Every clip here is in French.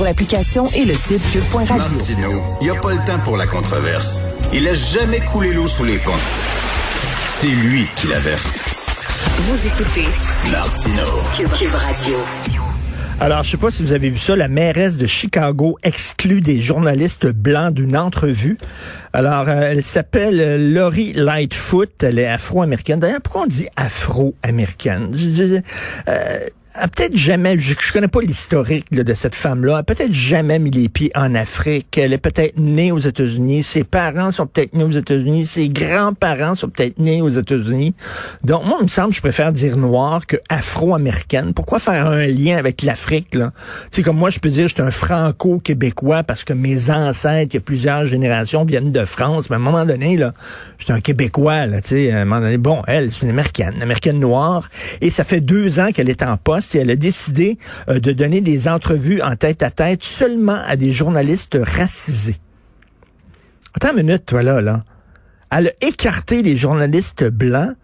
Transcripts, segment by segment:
sur l'application et le site cube.radio. Martino, il n'y a pas le temps pour la controverse. Il a jamais coulé l'eau sous les ponts. C'est lui qui la verse. Vous écoutez Martino. Cube, Cube Radio. Alors, je sais pas si vous avez vu ça, la mairesse de Chicago exclut des journalistes blancs d'une entrevue. Alors, euh, elle s'appelle euh, Laurie Lightfoot, elle est afro-américaine. D'ailleurs, pourquoi on dit afro-américaine? Je- je- euh, peut-être jamais, je, connais pas l'historique de cette femme-là, a peut-être jamais mis les pieds en Afrique, elle est peut-être née aux États-Unis, ses parents sont peut-être nés aux États-Unis, ses grands-parents sont peut-être nés aux États-Unis. Donc, moi, il me semble je préfère dire noir que afro-américaine. Pourquoi faire un lien avec l'Afrique, là? Tu comme moi, je peux dire, je suis un franco-québécois parce que mes ancêtres, il y a plusieurs générations, viennent de France, mais à un moment donné, là, je suis un Québécois, là, tu sais, à un moment donné, bon, elle, c'est une Américaine, une Américaine noire, et ça fait deux ans qu'elle est en poste et elle a décidé euh, de donner des entrevues en tête à tête seulement à des journalistes racisés. Attends une minute, toi, là, là. Elle a écarté les journalistes blancs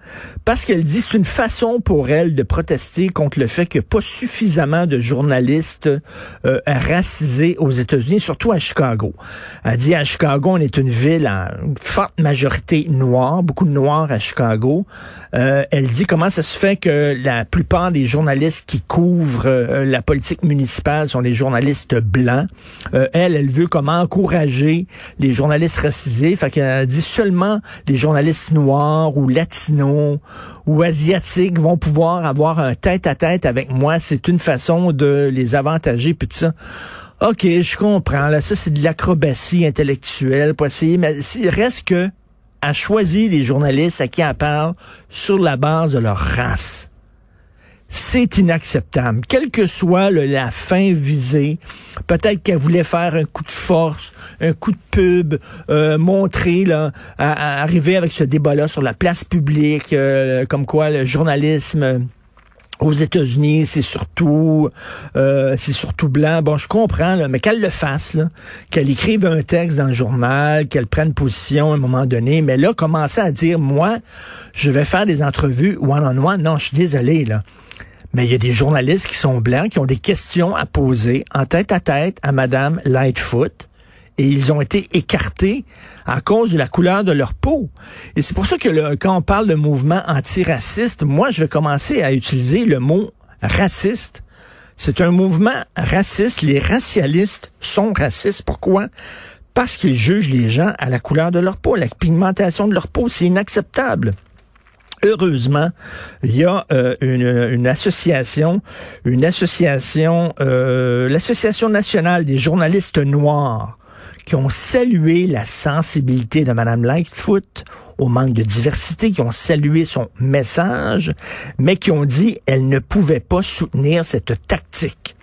parce qu'elle dit c'est une façon pour elle de protester contre le fait qu'il n'y a pas suffisamment de journalistes euh, racisés aux États-Unis, surtout à Chicago. Elle dit à Chicago, on est une ville en forte majorité noire, beaucoup de noirs à Chicago. Euh, elle dit comment ça se fait que la plupart des journalistes qui couvrent euh, la politique municipale sont des journalistes blancs. Euh, elle, elle veut comment encourager les journalistes racisés. Fait qu'elle dit seulement les journalistes noirs ou latinos ou asiatiques vont pouvoir avoir un tête-à-tête avec moi. C'est une façon de les avantager, puis tout ça. OK, je comprends. Là, ça, c'est de l'acrobatie intellectuelle pour essayer, mais il reste que à choisir les journalistes à qui elle parle sur la base de leur race. C'est inacceptable. Quelle que soit la fin visée, peut-être qu'elle voulait faire un coup de force, un coup de pub, euh, montrer, là, arriver avec ce débat-là sur la place publique, euh, comme quoi le journalisme euh, aux États-Unis, c'est surtout euh, c'est surtout blanc. Bon, je comprends, mais qu'elle le fasse, qu'elle écrive un texte dans le journal, qu'elle prenne position à un moment donné, mais là, commencer à dire, moi, je vais faire des entrevues one-on-one, non, je suis désolé, là. Mais il y a des journalistes qui sont blancs, qui ont des questions à poser en tête à tête à Madame Lightfoot. Et ils ont été écartés à cause de la couleur de leur peau. Et c'est pour ça que quand on parle de mouvement antiraciste, moi, je vais commencer à utiliser le mot raciste. C'est un mouvement raciste. Les racialistes sont racistes. Pourquoi? Parce qu'ils jugent les gens à la couleur de leur peau, la pigmentation de leur peau. C'est inacceptable. Heureusement, il y a euh, une, association, une association, euh, l'association nationale des journalistes noirs, qui ont salué la sensibilité de Madame Lightfoot au manque de diversité, qui ont salué son message, mais qui ont dit elle ne pouvait pas soutenir cette tactique.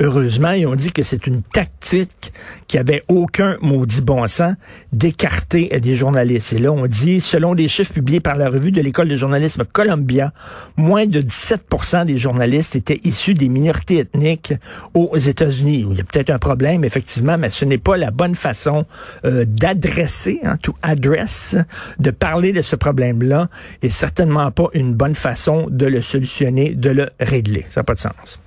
Heureusement, ils ont dit que c'est une tactique qui avait aucun maudit bon sens d'écarter des journalistes. Et là, on dit, selon des chiffres publiés par la revue de l'école de journalisme Columbia, moins de 17 des journalistes étaient issus des minorités ethniques aux États-Unis. Il y a peut-être un problème, effectivement, mais ce n'est pas la bonne façon euh, d'adresser, hein, to address, de parler de ce problème-là, et certainement pas une bonne façon de le solutionner, de le régler. Ça n'a pas de sens.